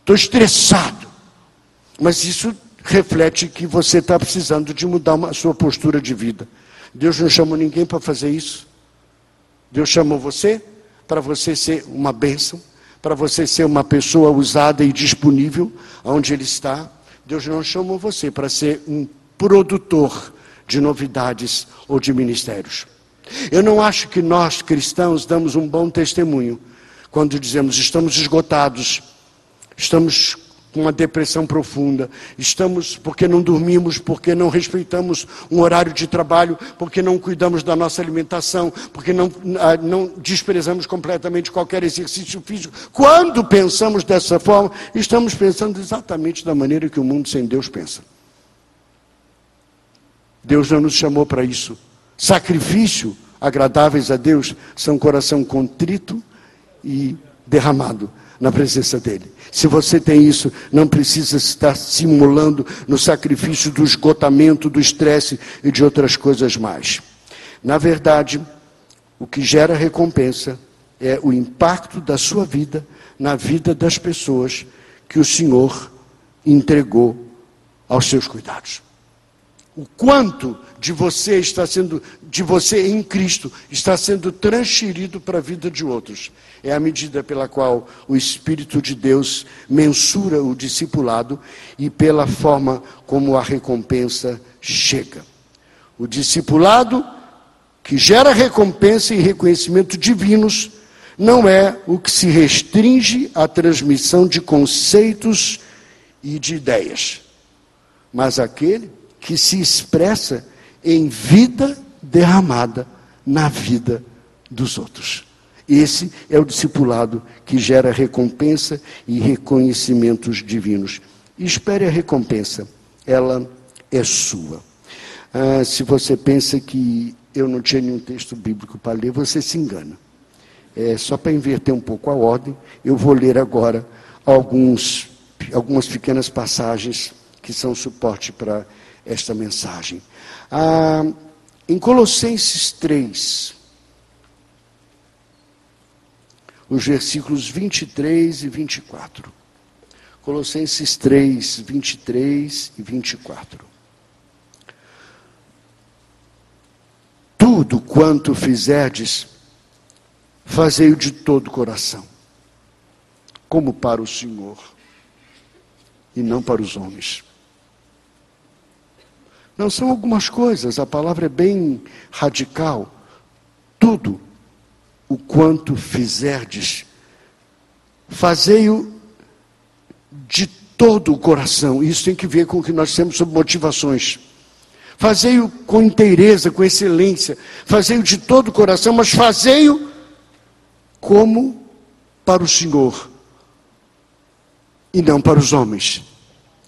estou estressado. Mas isso reflete que você está precisando de mudar a sua postura de vida. Deus não chamou ninguém para fazer isso. Deus chamou você para você ser uma bênção para você ser uma pessoa usada e disponível onde Ele está. Deus não chamou você para ser um produtor de novidades ou de ministérios. Eu não acho que nós cristãos damos um bom testemunho quando dizemos estamos esgotados, estamos com uma depressão profunda. Estamos porque não dormimos, porque não respeitamos um horário de trabalho, porque não cuidamos da nossa alimentação, porque não, ah, não desprezamos completamente qualquer exercício físico. Quando pensamos dessa forma, estamos pensando exatamente da maneira que o mundo sem Deus pensa. Deus não nos chamou para isso. Sacrifício agradáveis a Deus são coração contrito e derramado na presença dele. Se você tem isso, não precisa estar simulando no sacrifício do esgotamento, do estresse e de outras coisas mais. Na verdade, o que gera recompensa é o impacto da sua vida na vida das pessoas que o Senhor entregou aos seus cuidados. O quanto de você está sendo, de você em Cristo, está sendo transferido para a vida de outros. É a medida pela qual o Espírito de Deus mensura o discipulado e pela forma como a recompensa chega. O discipulado que gera recompensa e reconhecimento divinos não é o que se restringe à transmissão de conceitos e de ideias, mas aquele que se expressa em vida derramada na vida dos outros. Esse é o discipulado que gera recompensa e reconhecimentos divinos. Espere a recompensa, ela é sua. Ah, se você pensa que eu não tinha nenhum texto bíblico para ler, você se engana. É, só para inverter um pouco a ordem, eu vou ler agora alguns, algumas pequenas passagens que são suporte para esta mensagem. Ah, em Colossenses 3, os versículos 23 e 24. Colossenses 3, 23 e 24. Tudo quanto fizerdes, fazei-o de todo o coração, como para o Senhor, e não para os homens não são algumas coisas, a palavra é bem radical. Tudo o quanto fizerdes, fazei-o de todo o coração. Isso tem que ver com o que nós temos sobre motivações. Fazei-o com inteireza, com excelência. Fazei-o de todo o coração, mas fazei-o como para o Senhor e não para os homens.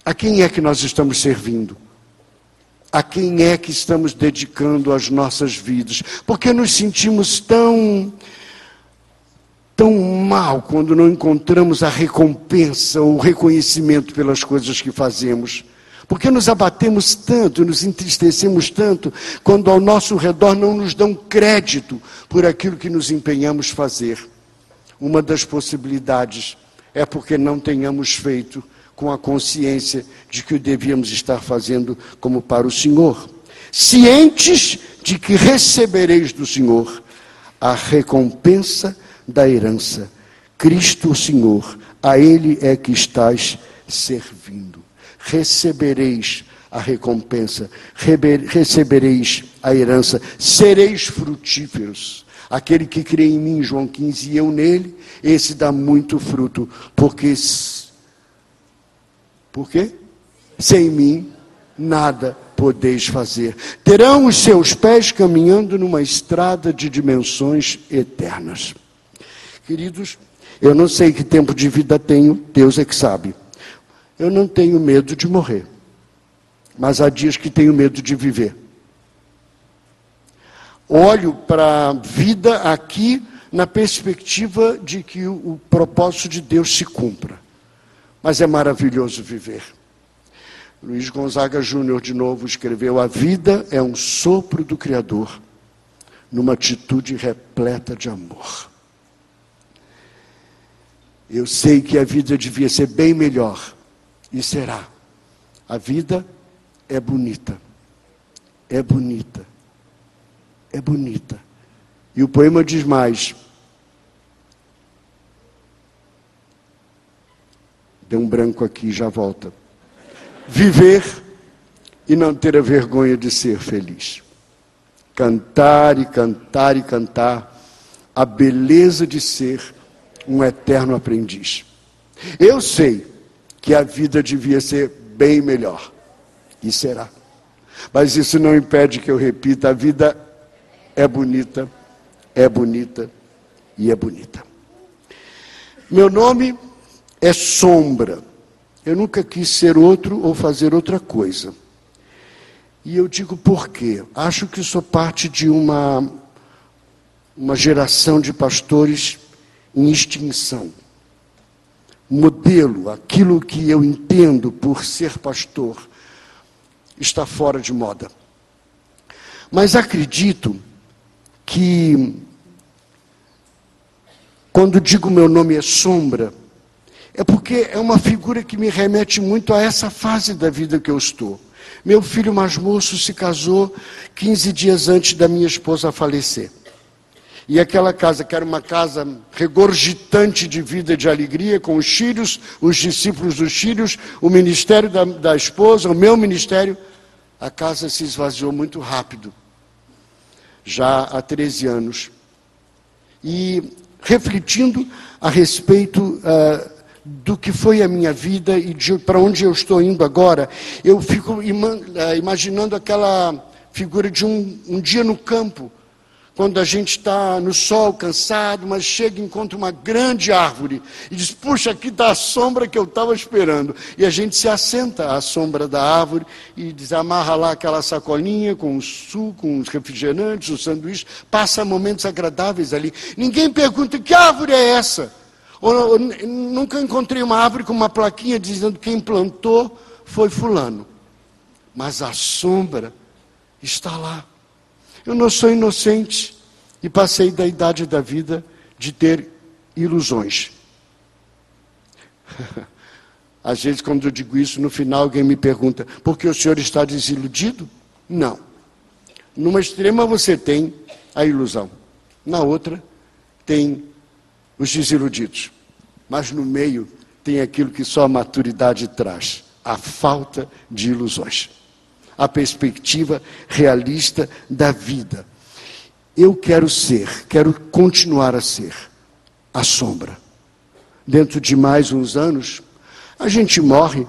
A quem é que nós estamos servindo? A quem é que estamos dedicando as nossas vidas. Porque nos sentimos tão tão mal quando não encontramos a recompensa ou o reconhecimento pelas coisas que fazemos. Porque nos abatemos tanto, nos entristecemos tanto, quando ao nosso redor não nos dão crédito por aquilo que nos empenhamos fazer. Uma das possibilidades é porque não tenhamos feito com a consciência de que o devíamos estar fazendo como para o Senhor, cientes de que recebereis do Senhor a recompensa da herança. Cristo o Senhor, a Ele é que estás servindo. Recebereis a recompensa, recebereis a herança, sereis frutíferos. Aquele que crê em mim, João 15, e eu nele, esse dá muito fruto, porque por quê? Sem mim nada podeis fazer. Terão os seus pés caminhando numa estrada de dimensões eternas. Queridos, eu não sei que tempo de vida tenho, Deus é que sabe. Eu não tenho medo de morrer, mas há dias que tenho medo de viver. Olho para a vida aqui na perspectiva de que o, o propósito de Deus se cumpra mas é maravilhoso viver. Luiz Gonzaga Júnior, de novo, escreveu: A vida é um sopro do Criador, numa atitude repleta de amor. Eu sei que a vida devia ser bem melhor, e será. A vida é bonita, é bonita, é bonita. E o poema diz mais: Tem um branco aqui, já volta. Viver e não ter a vergonha de ser feliz. Cantar e cantar e cantar a beleza de ser um eterno aprendiz. Eu sei que a vida devia ser bem melhor, e será. Mas isso não impede que eu repita: a vida é bonita, é bonita e é bonita. Meu nome é sombra. Eu nunca quis ser outro ou fazer outra coisa. E eu digo por quê? Acho que sou parte de uma, uma geração de pastores em extinção. Modelo, aquilo que eu entendo por ser pastor, está fora de moda. Mas acredito que, quando digo meu nome é sombra, é porque é uma figura que me remete muito a essa fase da vida que eu estou. Meu filho mais moço se casou 15 dias antes da minha esposa falecer. E aquela casa, que era uma casa regurgitante de vida, de alegria, com os filhos, os discípulos dos filhos, o ministério da, da esposa, o meu ministério, a casa se esvaziou muito rápido, já há 13 anos. E refletindo a respeito uh, do que foi a minha vida e para onde eu estou indo agora, eu fico eh, imaginando aquela figura de um, um dia no campo, quando a gente está no sol, cansado, mas chega e encontra uma grande árvore e diz: Puxa, aqui está a sombra que eu estava esperando. E a gente se assenta à sombra da árvore e diz, amarra lá aquela sacolinha com o suco, com os refrigerantes, o sanduíche, passa momentos agradáveis ali. Ninguém pergunta: Que árvore é essa? Nunca encontrei uma árvore com uma plaquinha dizendo quem plantou foi fulano. Mas a sombra está lá. Eu não sou inocente e passei da idade da vida de ter ilusões. Às vezes, quando eu digo isso, no final alguém me pergunta: por que o senhor está desiludido? Não. Numa extrema você tem a ilusão, na outra tem os desiludidos. Mas no meio tem aquilo que só a maturidade traz: a falta de ilusões. A perspectiva realista da vida. Eu quero ser, quero continuar a ser a sombra. Dentro de mais uns anos, a gente morre,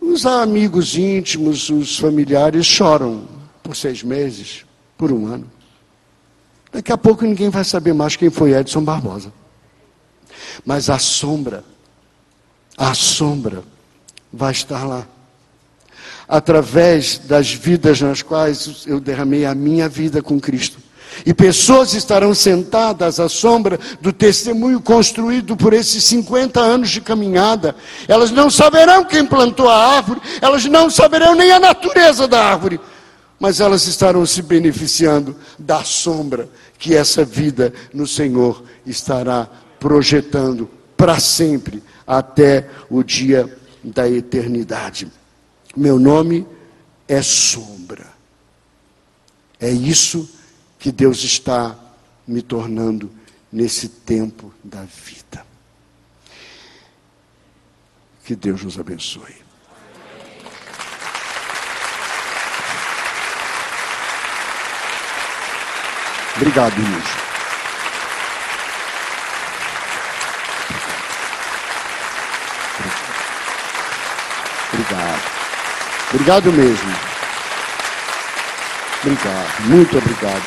os amigos íntimos, os familiares choram por seis meses, por um ano. Daqui a pouco ninguém vai saber mais quem foi Edson Barbosa. Mas a sombra, a sombra vai estar lá. Através das vidas nas quais eu derramei a minha vida com Cristo. E pessoas estarão sentadas à sombra do testemunho construído por esses 50 anos de caminhada. Elas não saberão quem plantou a árvore, elas não saberão nem a natureza da árvore, mas elas estarão se beneficiando da sombra que essa vida no Senhor estará projetando para sempre, até o dia da eternidade. Meu nome é sombra. É isso que Deus está me tornando nesse tempo da vida. Que Deus nos abençoe. Obrigado, Luiz. Obrigado. Obrigado mesmo. Obrigado. Muito obrigado.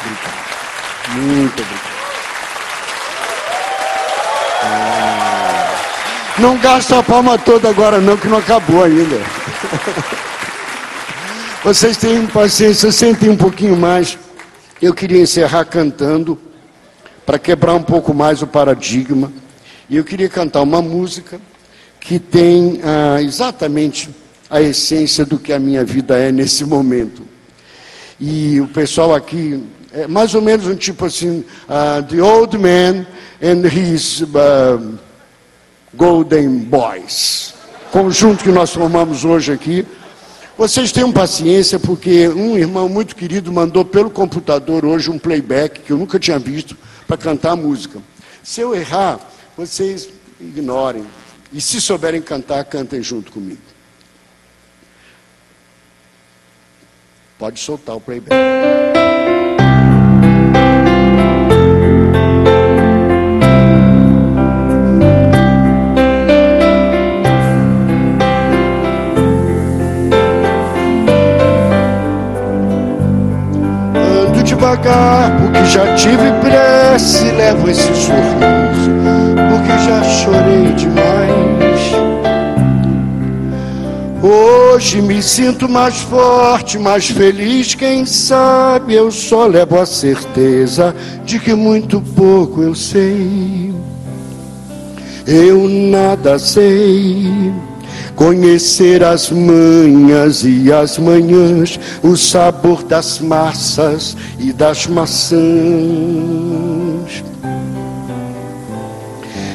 Obrigado. Muito obrigado. Ah, não gasta a palma toda agora não, que não acabou ainda. Vocês têm paciência, sentem um pouquinho mais. Eu queria encerrar cantando, para quebrar um pouco mais o paradigma. E eu queria cantar uma música que tem ah, exatamente a essência do que a minha vida é nesse momento. E o pessoal aqui, é mais ou menos um tipo assim, uh, The Old Man and His uh, Golden Boys. Conjunto que nós formamos hoje aqui. Vocês tenham paciência, porque um irmão muito querido mandou pelo computador hoje um playback que eu nunca tinha visto para cantar a música. Se eu errar, vocês ignorem, e se souberem cantar, cantem junto comigo. Pode soltar o playback. Ando devagar, porque já tive pressa e levo esse sorriso, Hoje me sinto mais forte, mais feliz. Quem sabe eu só levo a certeza de que muito pouco eu sei. Eu nada sei. Conhecer as manhas e as manhãs, o sabor das massas e das maçãs.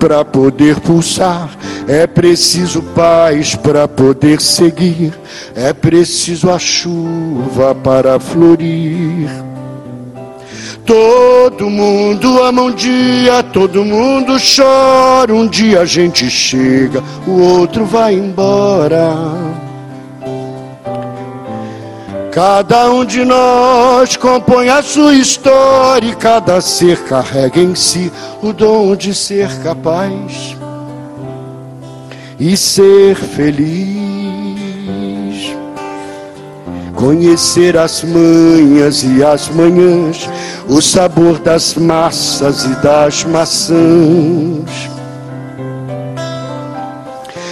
para poder pulsar, é preciso paz para poder seguir, é preciso a chuva para florir. Todo mundo ama um dia, todo mundo chora, um dia a gente chega, o outro vai embora. Cada um de nós compõe a sua história e cada ser carrega em si o dom de ser capaz e ser feliz. Conhecer as manhas e as manhãs, o sabor das massas e das maçãs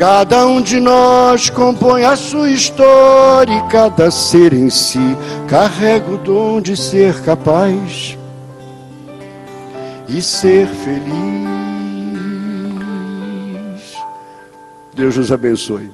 Cada um de nós compõe a sua história e cada ser em si carrega o dom de ser capaz e ser feliz. Deus nos abençoe.